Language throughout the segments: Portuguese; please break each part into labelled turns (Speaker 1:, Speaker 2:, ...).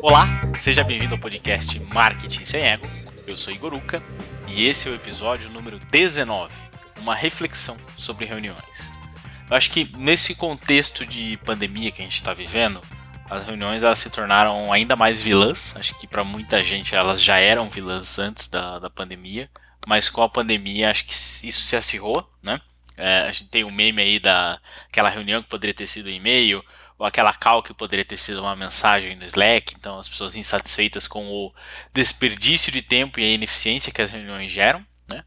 Speaker 1: Olá, seja bem-vindo ao podcast Marketing Sem Ego. Eu sou Igor Uca e esse é o episódio número 19, uma reflexão sobre reuniões. Eu acho que nesse contexto de pandemia que a gente está vivendo, as reuniões elas se tornaram ainda mais vilãs. Acho que para muita gente elas já eram vilãs antes da, da pandemia, mas com a pandemia acho que isso se acirrou, né? É, a gente tem o um meme aí da aquela reunião que poderia ter sido e-mail, ou aquela call que poderia ter sido uma mensagem no Slack, então as pessoas insatisfeitas com o desperdício de tempo e a ineficiência que as reuniões geram. Né?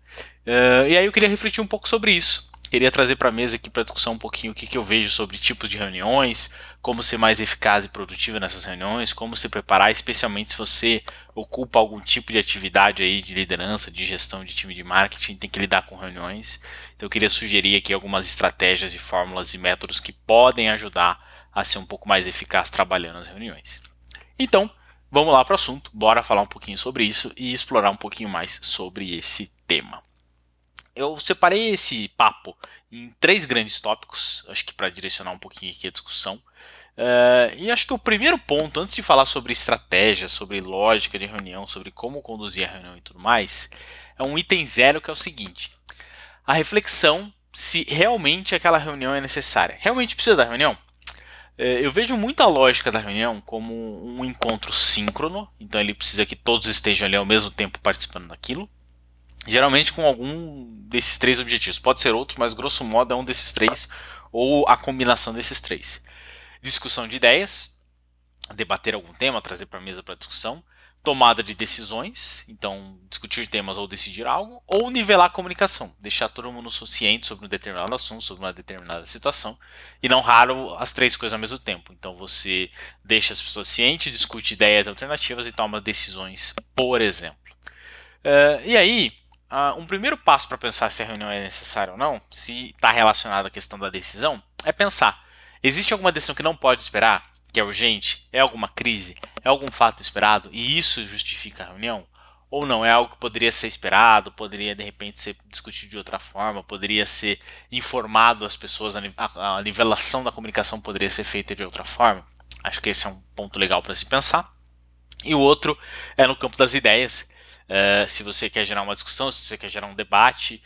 Speaker 1: Uh, e aí eu queria refletir um pouco sobre isso. Queria trazer para a mesa aqui para discussão um pouquinho o que, que eu vejo sobre tipos de reuniões, como ser mais eficaz e produtivo nessas reuniões, como se preparar, especialmente se você ocupa algum tipo de atividade aí de liderança, de gestão de time de marketing, tem que lidar com reuniões. Então eu queria sugerir aqui algumas estratégias e fórmulas e métodos que podem ajudar a ser um pouco mais eficaz trabalhando nas reuniões. Então, vamos lá para o assunto, bora falar um pouquinho sobre isso e explorar um pouquinho mais sobre esse tema. Eu separei esse papo em três grandes tópicos, acho que para direcionar um pouquinho aqui a discussão. Uh, e acho que o primeiro ponto, antes de falar sobre estratégia, sobre lógica de reunião, sobre como conduzir a reunião e tudo mais, é um item zero que é o seguinte: a reflexão se realmente aquela reunião é necessária. Realmente precisa da reunião? É, eu vejo muita lógica da reunião como um encontro síncrono, então ele precisa que todos estejam ali ao mesmo tempo participando daquilo. Geralmente com algum desses três objetivos. Pode ser outros, mas grosso modo é um desses três, ou a combinação desses três. Discussão de ideias, debater algum tema, trazer para a mesa para discussão tomada de decisões, então discutir temas ou decidir algo, ou nivelar a comunicação, deixar todo mundo ciente sobre um determinado assunto, sobre uma determinada situação, e não raro as três coisas ao mesmo tempo. Então você deixa as pessoas cientes, discute ideias alternativas e toma decisões, por exemplo. Uh, e aí, uh, um primeiro passo para pensar se a reunião é necessária ou não, se está relacionado à questão da decisão, é pensar: existe alguma decisão que não pode esperar? que é urgente? É alguma crise? É algum fato esperado? E isso justifica a reunião? Ou não? É algo que poderia ser esperado, poderia de repente ser discutido de outra forma, poderia ser informado às pessoas, a, nivelação da comunicação poderia ser feita de outra forma? Acho que esse é um ponto legal para se pensar. E o outro é no campo das ideias. Uh, se você quer gerar uma discussão, se você quer gerar um debate,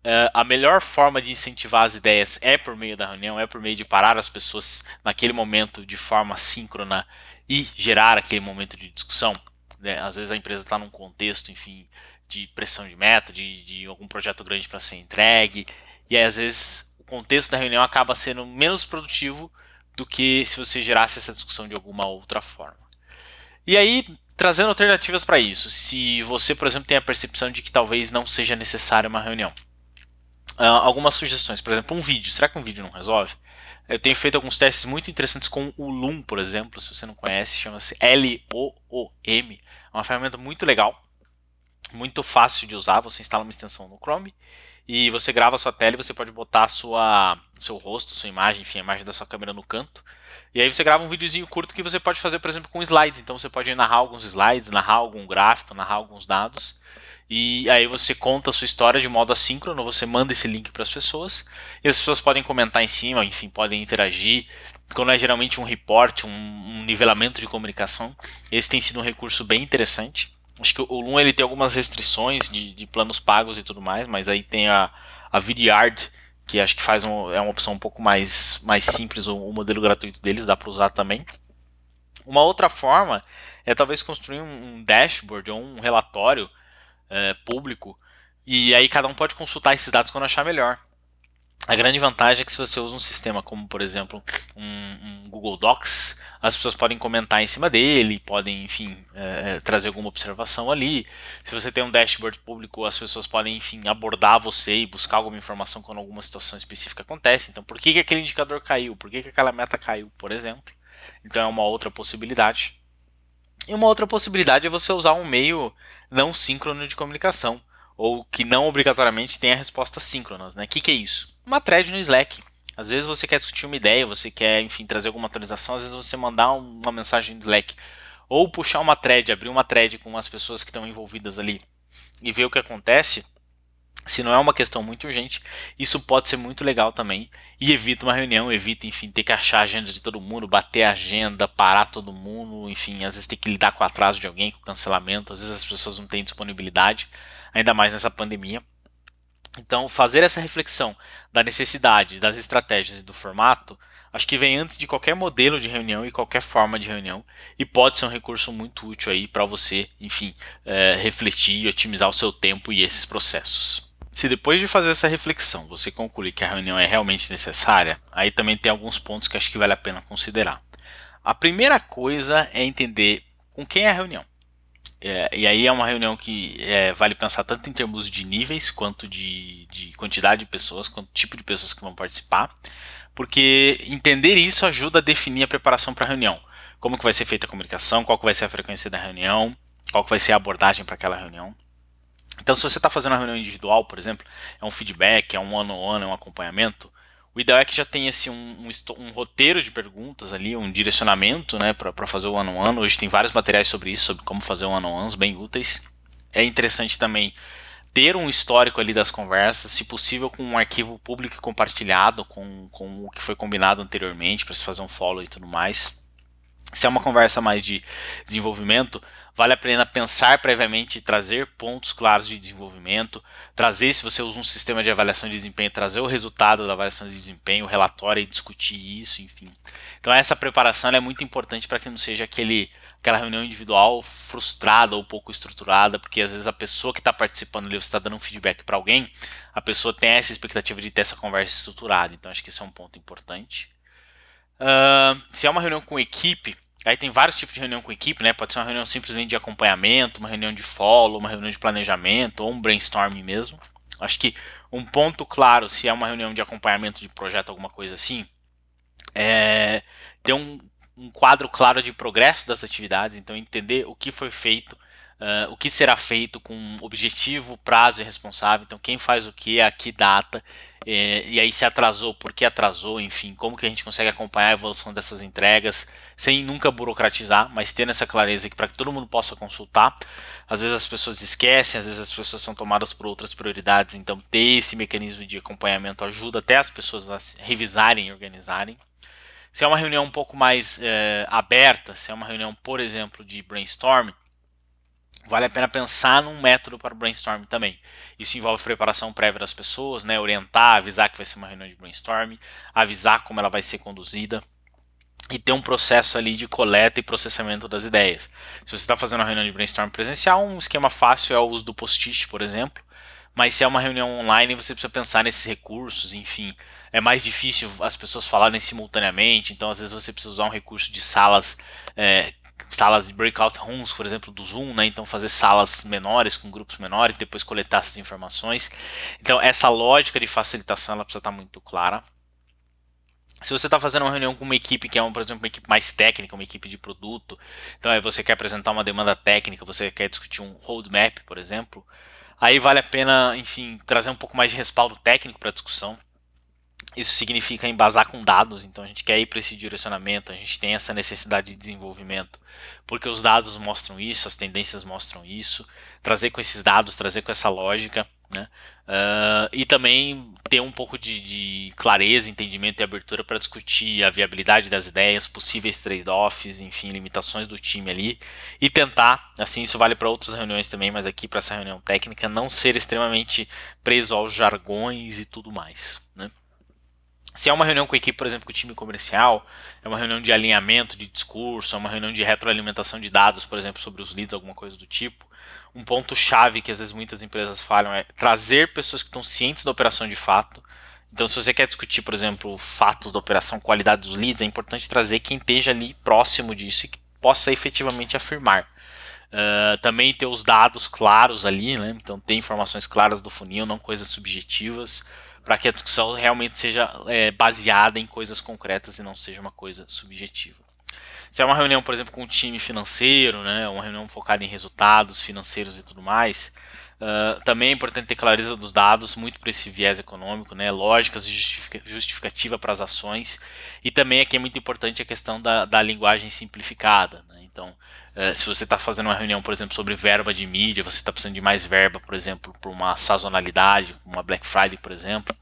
Speaker 1: Uh, a melhor forma de incentivar as ideias é por meio da reunião, é por meio de parar as pessoas naquele momento de forma síncrona e gerar aquele momento de discussão. Né? Às vezes a empresa está num contexto, enfim, de pressão de meta, de, de algum projeto grande para ser entregue, e aí, às vezes o contexto da reunião acaba sendo menos produtivo do que se você gerasse essa discussão de alguma outra forma. E aí, trazendo alternativas para isso, se você, por exemplo, tem a percepção de que talvez não seja necessária uma reunião uh, algumas sugestões. Por exemplo, um vídeo. Será que um vídeo não resolve? Eu tenho feito alguns testes muito interessantes com o Loom, por exemplo. Se você não conhece, chama-se L-O-O-M. É uma ferramenta muito legal, muito fácil de usar. Você instala uma extensão no Chrome e você grava a sua tela e você pode botar sua, seu rosto, sua imagem, enfim, a imagem da sua câmera no canto. E aí você grava um videozinho curto que você pode fazer, por exemplo, com slides. Então você pode narrar alguns slides, narrar algum gráfico, narrar alguns dados. E aí você conta a sua história de modo assíncrono, você manda esse link para as pessoas, e as pessoas podem comentar em cima, enfim, podem interagir. Quando é geralmente um report, um, um nivelamento de comunicação, esse tem sido um recurso bem interessante. Acho que o Loom ele tem algumas restrições de, de planos pagos e tudo mais, mas aí tem a, a Vidyard, que acho que faz um, é uma opção um pouco mais, mais simples, o, o modelo gratuito deles dá para usar também. Uma outra forma é talvez construir um, um dashboard ou um relatório é, público, e aí cada um pode consultar esses dados quando achar melhor. A grande vantagem é que se você usa um sistema como, por exemplo, um, um Google Docs, as pessoas podem comentar em cima dele, podem, enfim, é, é, trazer alguma observação ali. Se você tem um dashboard público, as pessoas podem, enfim, abordar você e buscar alguma informação quando alguma situação específica acontece. Então, por que, que aquele indicador caiu? Por que, que aquela meta caiu, por exemplo? Então, é uma outra possibilidade. E uma outra possibilidade é você usar um meio não síncrono de comunicação, ou que não obrigatoriamente tenha respostas síncronas. O né? que, que é isso? Uma thread no Slack. Às vezes você quer discutir uma ideia, você quer, enfim, trazer alguma atualização, às vezes você mandar uma mensagem no Slack. Ou puxar uma thread, abrir uma thread com as pessoas que estão envolvidas ali e ver o que acontece. Se não é uma questão muito urgente, isso pode ser muito legal também e evita uma reunião, evita, enfim, ter que achar a agenda de todo mundo, bater a agenda, parar todo mundo, enfim, às vezes ter que lidar com o atraso de alguém, com o cancelamento, às vezes as pessoas não têm disponibilidade, ainda mais nessa pandemia. Então, fazer essa reflexão da necessidade, das estratégias e do formato, acho que vem antes de qualquer modelo de reunião e qualquer forma de reunião e pode ser um recurso muito útil aí para você, enfim, é, refletir e otimizar o seu tempo e esses processos. Se depois de fazer essa reflexão você concluir que a reunião é realmente necessária, aí também tem alguns pontos que acho que vale a pena considerar. A primeira coisa é entender com quem é a reunião. É, e aí é uma reunião que é, vale pensar tanto em termos de níveis, quanto de, de quantidade de pessoas, quanto tipo de pessoas que vão participar, porque entender isso ajuda a definir a preparação para a reunião. Como que vai ser feita a comunicação, qual que vai ser a frequência da reunião, qual que vai ser a abordagem para aquela reunião. Então, se você está fazendo uma reunião individual, por exemplo, é um feedback, é um one-on-one, é um acompanhamento, o ideal é que já tenha assim, um, um, um roteiro de perguntas ali, um direcionamento né, para fazer o one-on-one. Hoje tem vários materiais sobre isso, sobre como fazer one-on-ones bem úteis. É interessante também ter um histórico ali das conversas, se possível com um arquivo público e compartilhado com, com o que foi combinado anteriormente, para se fazer um follow e tudo mais. Se é uma conversa mais de desenvolvimento, Vale a pena pensar previamente trazer pontos claros de desenvolvimento, trazer, se você usa um sistema de avaliação de desempenho, trazer o resultado da avaliação de desempenho, o relatório e discutir isso, enfim. Então essa preparação é muito importante para que não seja aquele, aquela reunião individual frustrada ou pouco estruturada, porque às vezes a pessoa que está participando ali, você está dando um feedback para alguém, a pessoa tem essa expectativa de ter essa conversa estruturada. Então acho que esse é um ponto importante. Uh, se é uma reunião com equipe, Aí tem vários tipos de reunião com equipe, né? Pode ser uma reunião simplesmente de acompanhamento, uma reunião de follow, uma reunião de planejamento ou um brainstorming mesmo. Acho que um ponto claro, se é uma reunião de acompanhamento de projeto, alguma coisa assim, é ter um, um quadro claro de progresso das atividades, então entender o que foi feito, uh, o que será feito com objetivo, prazo e responsável, então quem faz o que, a que data, é, e aí se atrasou, por que atrasou, enfim, como que a gente consegue acompanhar a evolução dessas entregas, sem nunca burocratizar, mas tendo essa clareza para que todo mundo possa consultar. Às vezes as pessoas esquecem, às vezes as pessoas são tomadas por outras prioridades, então ter esse mecanismo de acompanhamento ajuda até as pessoas a revisarem e organizarem. Se é uma reunião um pouco mais é, aberta, se é uma reunião, por exemplo, de brainstorming, vale a pena pensar num método para brainstorming também. Isso envolve preparação prévia das pessoas, né, orientar, avisar que vai ser uma reunião de brainstorming, avisar como ela vai ser conduzida e ter um processo ali de coleta e processamento das ideias. Se você está fazendo uma reunião de brainstorming presencial, um esquema fácil é o uso do post-it, por exemplo. Mas se é uma reunião online, você precisa pensar nesses recursos, enfim. É mais difícil as pessoas falarem simultaneamente, então às vezes você precisa usar um recurso de salas é, salas de breakout rooms, por exemplo, do Zoom, né? Então fazer salas menores com grupos menores, depois coletar essas informações. Então essa lógica de facilitação ela precisa estar muito clara. Se você está fazendo uma reunião com uma equipe que é, uma, por exemplo, uma equipe mais técnica, uma equipe de produto, então aí você quer apresentar uma demanda técnica, você quer discutir um roadmap, por exemplo, aí vale a pena, enfim, trazer um pouco mais de respaldo técnico para a discussão. Isso significa embasar com dados, então a gente quer ir para esse direcionamento, a gente tem essa necessidade de desenvolvimento, porque os dados mostram isso, as tendências mostram isso, trazer com esses dados, trazer com essa lógica, né? Uh, e também ter um pouco de, de clareza, entendimento e abertura para discutir a viabilidade das ideias, possíveis trade-offs, enfim, limitações do time ali, e tentar, assim, isso vale para outras reuniões também, mas aqui para essa reunião técnica, não ser extremamente preso aos jargões e tudo mais, né? Se é uma reunião com a equipe, por exemplo, com o time comercial, é uma reunião de alinhamento de discurso, é uma reunião de retroalimentação de dados, por exemplo, sobre os leads, alguma coisa do tipo. Um ponto chave que às vezes muitas empresas falham é trazer pessoas que estão cientes da operação de fato. Então, se você quer discutir, por exemplo, fatos da operação, qualidade dos leads, é importante trazer quem esteja ali próximo disso e que possa efetivamente afirmar. Uh, também ter os dados claros ali, né? então ter informações claras do funil, não coisas subjetivas para que a discussão realmente seja é, baseada em coisas concretas e não seja uma coisa subjetiva. Se é uma reunião, por exemplo, com um time financeiro, né, uma reunião focada em resultados financeiros e tudo mais, uh, também é importante ter clareza dos dados, muito para esse viés econômico, né, lógicas e justificativa para as ações, e também aqui é muito importante a questão da, da linguagem simplificada. Né, Então, uh, se você está fazendo uma reunião, por exemplo, sobre verba de mídia, você está precisando de mais verba, por exemplo, para uma sazonalidade, uma Black Friday, por exemplo,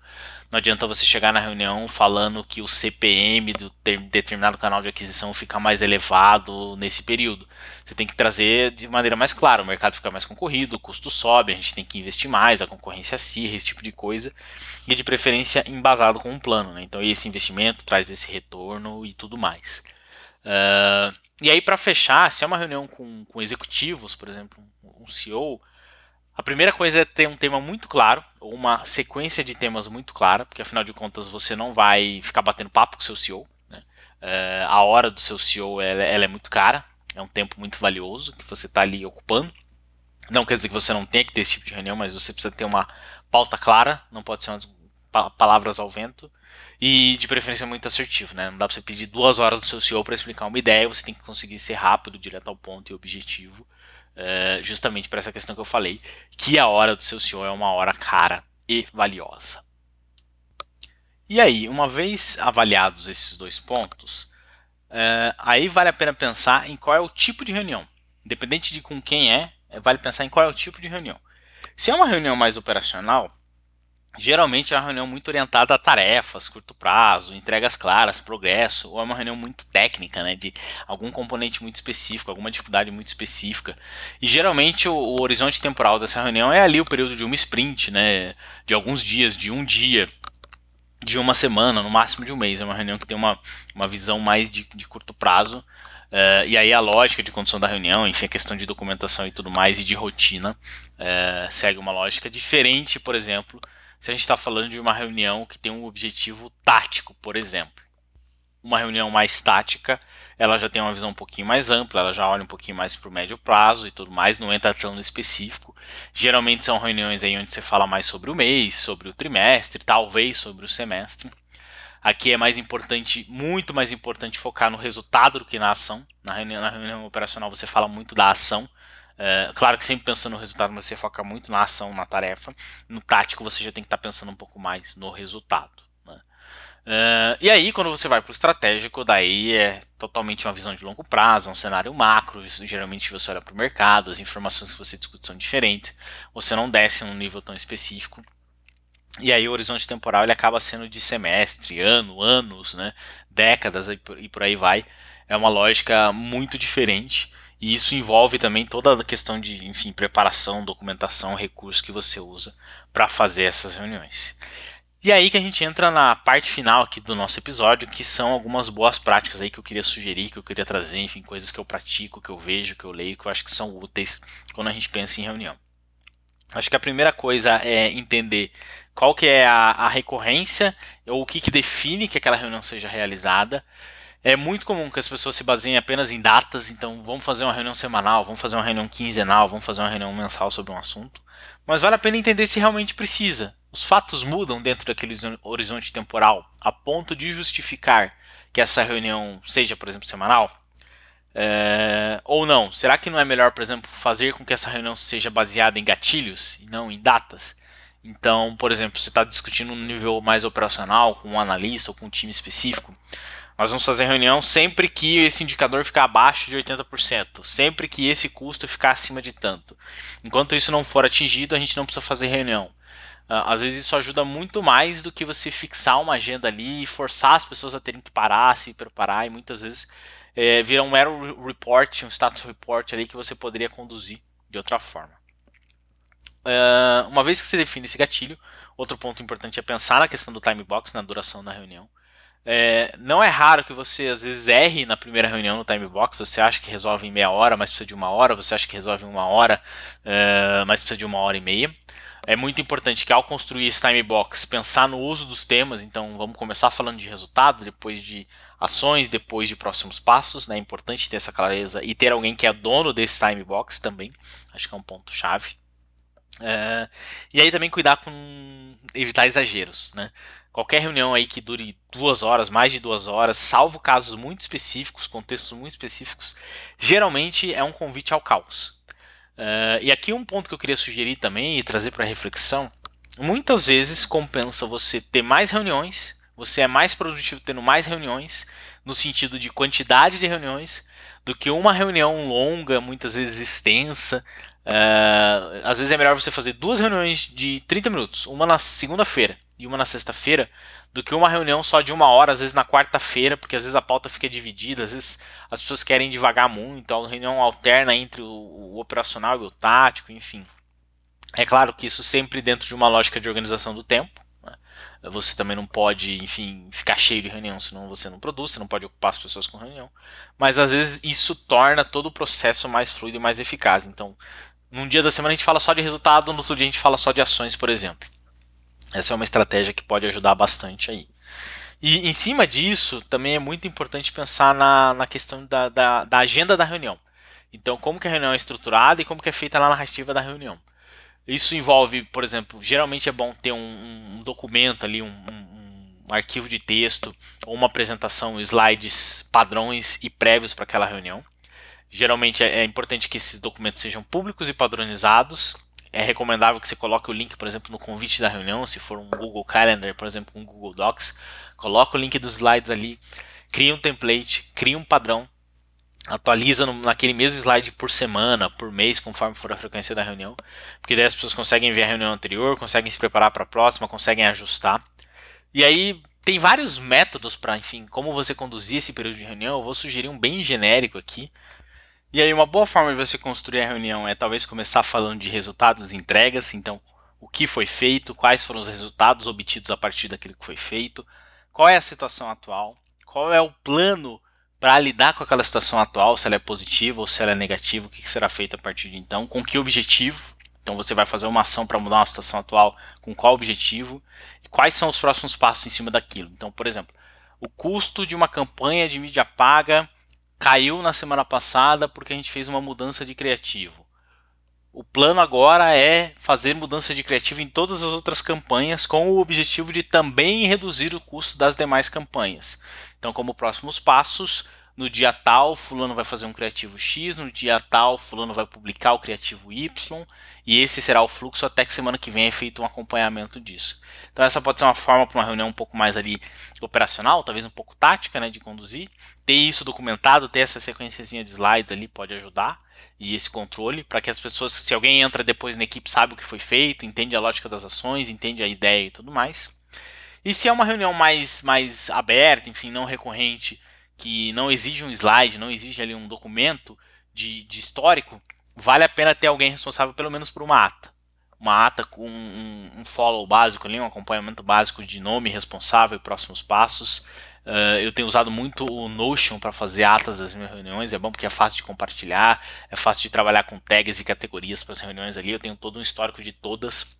Speaker 1: não adianta você chegar na reunião falando que o CPM do determinado canal de aquisição fica mais elevado nesse período. Você tem que trazer de maneira mais clara, o mercado fica mais concorrido, o custo sobe, a gente tem que investir mais, a concorrência acirra, esse tipo de coisa, e de preferência embasado com um plano. Né? Então esse investimento traz esse retorno e tudo mais. Uh, e aí para fechar, se é uma reunião com, com executivos, por exemplo, um CEO, a primeira coisa é ter um tema muito claro, ou uma sequência de temas muito clara, porque afinal de contas você não vai ficar batendo papo com o seu CEO. Né? É, a hora do seu CEO ela, ela, é muito cara, é um tempo muito valioso que você está ali ocupando. Não quer dizer que você não tenha que ter esse tipo de reunião, mas você precisa ter uma pauta clara, não pode ser umas palavras ao vento, e de preferência muito assertivo. Né? Não dá para você pedir duas horas do seu CEO para explicar uma ideia, você tem que conseguir ser rápido, direto ao ponto e objetivo uh, justamente para essa questão que eu falei, que a hora do seu CEO é uma hora cara e valiosa. E aí, uma vez avaliados esses dois pontos, uh, aí vale a pena pensar em qual é o tipo de reunião. Independente de com quem é, vale pensar em qual é o tipo de reunião. Se é uma reunião mais operacional, Geralmente é uma reunião muito orientada a tarefas, curto prazo, entregas claras, progresso, ou é uma reunião muito técnica, né, de algum componente muito específico, alguma dificuldade muito específica. E geralmente o, o horizonte temporal dessa reunião é ali o período de uma sprint, né, de alguns dias, de um dia, de uma semana, no máximo de um mês. É uma reunião que tem uma, uma visão mais de, de curto prazo. Uh, e aí a lógica de condução da reunião, enfim, a questão de documentação e tudo mais, e de rotina, uh, segue uma lógica diferente, por exemplo, se a gente está falando de uma reunião que tem um objetivo tático, por exemplo. Uma reunião mais tática, ela já tem uma visão um pouquinho mais ampla, ela já olha um pouquinho mais para o médio prazo e tudo mais, não entra tão no específico. Geralmente são reuniões aí onde você fala mais sobre o mês, sobre o trimestre, talvez sobre o semestre. Aqui é mais importante, muito mais importante focar no resultado do que na ação. Na reunião, na reunião operacional você fala muito da ação, é, claro que sempre pensando no resultado, você foca muito na ação, na tarefa. No tático, você já tem que estar tá pensando um pouco mais no resultado. Né? É, e aí, quando você vai para o estratégico, daí é totalmente uma visão de longo prazo, um cenário macro. Geralmente você olha para o mercado, as informações que você discute são diferentes. Você não desce num nível tão específico. E aí o horizonte temporal ele acaba sendo de semestre, ano, anos, né, décadas e por aí vai. É uma lógica muito diferente. E isso envolve também toda a questão de, enfim, preparação, documentação, recursos que você usa para fazer essas reuniões. E aí que a gente entra na parte final aqui do nosso episódio, que são algumas boas práticas aí que eu queria sugerir, que eu queria trazer, enfim, coisas que eu pratico, que eu vejo, que eu leio, que eu acho que são úteis quando a gente pensa em reunião. Acho que a primeira coisa é entender qual que é a, a recorrência, ou o que, que define que aquela reunião seja realizada. É muito comum que as pessoas se baseiem apenas em datas, então vamos fazer uma reunião semanal, vamos fazer uma reunião quinzenal, vamos fazer uma reunião mensal sobre um assunto. Mas vale a pena entender se realmente precisa. Os fatos mudam dentro daquele horizonte temporal a ponto de justificar que essa reunião seja, por exemplo, semanal? É... Ou não? Será que não é melhor, por exemplo, fazer com que essa reunião seja baseada em gatilhos e não em datas? Então, por exemplo, você está discutindo um nível mais operacional com um analista ou com um time específico. Nós vamos fazer reunião sempre que esse indicador ficar abaixo de 80%, sempre que esse custo ficar acima de tanto. Enquanto isso não for atingido, a gente não precisa fazer reunião. Ah, às vezes isso ajuda muito mais do que você fixar uma agenda ali e forçar as pessoas a terem que parar, se preparar e muitas vezes é, vira um mero report, um status report ali que você poderia conduzir de outra forma. Uh, uma vez que você define esse gatilho, outro ponto importante é pensar na questão do time box, na duração da reunião. É, não é raro que você às vezes erre na primeira reunião no time box. Você acha que resolve em meia hora, mas precisa de uma hora. Você acha que resolve em uma hora, uh, mas precisa de uma hora e meia. É muito importante que ao construir esse time box, pensar no uso dos temas. Então vamos começar falando de resultado, depois de ações, depois de próximos passos. Né? É importante ter essa clareza e ter alguém que é dono desse time box também. Acho que é um ponto chave. Uh, e aí também cuidar com evitar exageros, né? Qualquer reunião aí que dure duas horas, mais de duas horas, salvo casos muito específicos, contextos muito específicos, geralmente é um convite ao caos. Uh, e aqui um ponto que eu queria sugerir também e trazer para reflexão: muitas vezes compensa você ter mais reuniões, você é mais produtivo tendo mais reuniões, no sentido de quantidade de reuniões do que uma reunião longa, muitas vezes extensa. Uh, às vezes é melhor você fazer duas reuniões de 30 minutos, uma na segunda-feira e uma na sexta-feira, do que uma reunião só de uma hora, às vezes na quarta-feira, porque às vezes a pauta fica dividida, às vezes as pessoas querem devagar muito, a reunião alterna entre o, o operacional e o tático, enfim. É claro que isso sempre dentro de uma lógica de organização do tempo. Né? Você também não pode, enfim, ficar cheio de reunião, senão você não produz, você não pode ocupar as pessoas com reunião. Mas às vezes isso torna todo o processo mais fluido e mais eficaz. Então, num dia da semana a gente fala só de resultado, no outro dia a gente fala só de ações, por exemplo. Essa é uma estratégia que pode ajudar bastante aí. E em cima disso, também é muito importante pensar na, na questão da, da, da agenda da reunião. Então, como que a reunião é estruturada e como que é feita a narrativa da reunião. Isso envolve, por exemplo, geralmente é bom ter um, um documento ali, um, um, arquivo de texto ou uma apresentação, slides padrões e prévios para aquela reunião. Geralmente é, é importante que esses documentos sejam públicos e padronizados é recomendável que você coloque o link, por exemplo, no convite da reunião, se for um Google Calendar, por exemplo, um Google Docs, coloca o link dos slides ali, cria um template, cria um padrão, atualiza no, naquele mesmo slide por semana, por mês, conforme for a frequência da reunião, porque daí as pessoas conseguem ver a reunião anterior, conseguem se preparar para a próxima, conseguem ajustar. E aí tem vários métodos para, enfim, como você conduzir esse período de reunião. Eu vou sugerir um bem genérico aqui, e aí, uma boa forma de você construir a reunião é talvez começar falando de resultados e entregas. Então, o que foi feito, quais foram os resultados obtidos a partir daquilo que foi feito, qual é a situação atual, qual é o plano para lidar com aquela situação atual, se ela é positiva ou se ela é negativa, o que será feito a partir de então, com que objetivo. Então, você vai fazer uma ação para mudar uma situação atual, com qual objetivo, e quais são os próximos passos em cima daquilo. Então, por exemplo, o custo de uma campanha de mídia paga caiu na semana passada porque a gente fez uma mudança de criativo. O plano agora é fazer mudança de criativo em todas as outras campanhas com o objetivo de também reduzir o custo das demais campanhas. Então, como próximos passos, no dia tal, fulano vai fazer um criativo X, no dia tal, fulano vai publicar o criativo Y, e esse será o fluxo até que semana que vem é feito um acompanhamento disso. Então essa pode ser uma forma para uma reunião um pouco mais ali operacional, talvez um pouco tática, né, de conduzir. Ter isso documentado, ter essa sequenciazinha de slides ali pode ajudar e esse controle para que as pessoas, se alguém entra depois na equipe, sabe o que foi feito, entende a lógica das ações, entende a ideia e tudo mais. E se é uma reunião mais, mais aberta, enfim, não recorrente, que não exige um slide, não exige ali um documento de, de histórico, vale a pena ter alguém responsável pelo menos por uma ata. Uma ata com um, um follow básico ali, um acompanhamento básico de nome responsável e próximos passos. Uh, eu tenho usado muito o Notion para fazer atas das minhas reuniões, é bom porque é fácil de compartilhar, é fácil de trabalhar com tags e categorias para as reuniões ali. Eu tenho todo um histórico de todas.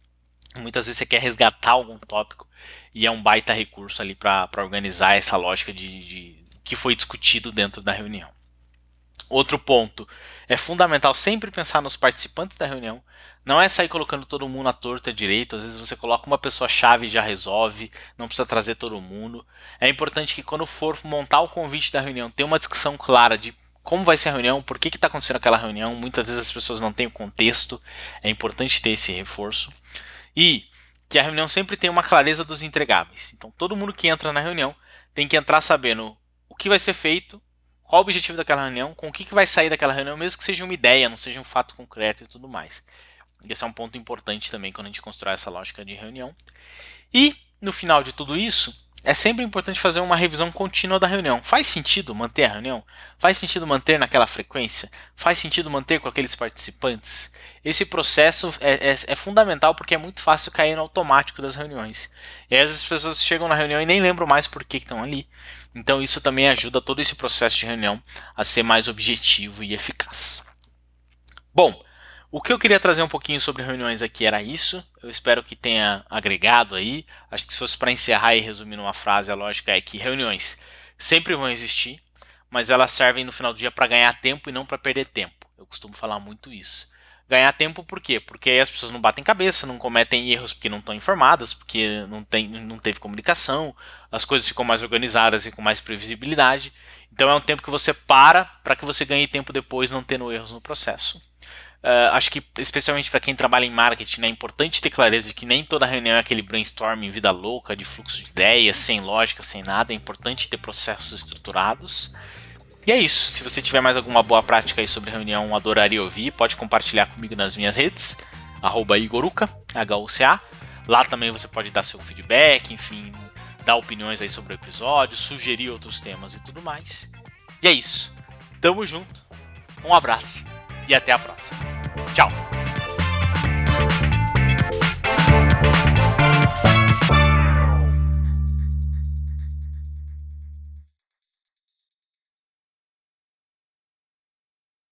Speaker 1: Muitas vezes você quer resgatar algum tópico e é um baita recurso ali para organizar essa lógica de, de, que foi discutido dentro da reunião. Outro ponto, é fundamental sempre pensar nos participantes da reunião. Não é sair colocando todo mundo à torta direita. Às vezes você coloca uma pessoa chave e já resolve. Não precisa trazer todo mundo. É importante que quando for montar o convite da reunião, tenha uma discussão clara de como vai ser a reunião, por que está acontecendo aquela reunião. Muitas vezes as pessoas não têm o contexto. É importante ter esse reforço. E que a reunião sempre tenha uma clareza dos entregáveis. Então todo mundo que entra na reunião tem que entrar sabendo que vai ser feito, qual o objetivo daquela reunião, com o que, que vai sair daquela reunião, mesmo que seja uma ideia, não seja um fato concreto e tudo mais. Esse é um ponto importante também quando a gente constrói essa lógica de reunião. E, no final de tudo isso, é sempre importante fazer uma revisão contínua da reunião. Faz sentido manter a reunião? Faz sentido manter naquela frequência? Faz sentido manter com aqueles participantes? Esse processo é, é, é fundamental porque é muito fácil cair no automático das reuniões. E aí, as pessoas chegam na reunião e nem lembram mais por que estão ali. Então isso também ajuda todo esse processo de reunião a ser mais objetivo e eficaz. Bom, o que eu queria trazer um pouquinho sobre reuniões aqui era isso. Eu espero que tenha agregado aí. Acho que se fosse para encerrar e resumir numa frase, a lógica é que reuniões sempre vão existir, mas elas servem no final do dia para ganhar tempo e não para perder tempo. Eu costumo falar muito isso. Ganhar tempo por quê? Porque aí as pessoas não batem cabeça, não cometem erros porque não estão informadas, porque não, tem, não teve comunicação, as coisas ficam mais organizadas e com mais previsibilidade. Então é um tempo que você para para que você ganhe tempo depois não tendo erros no processo. Uh, acho que, especialmente para quem trabalha em marketing, né, é importante ter clareza de que nem toda reunião é aquele brainstorming vida louca, de fluxo de ideias, sem lógica, sem nada. É importante ter processos estruturados. E é isso. Se você tiver mais alguma boa prática aí sobre reunião, adoraria ouvir. Pode compartilhar comigo nas minhas redes, Igoruca, H-U-C-A. Lá também você pode dar seu feedback, enfim, dar opiniões aí sobre o episódio, sugerir outros temas e tudo mais. E é isso. Tamo junto. Um abraço e até a próxima. Tchau!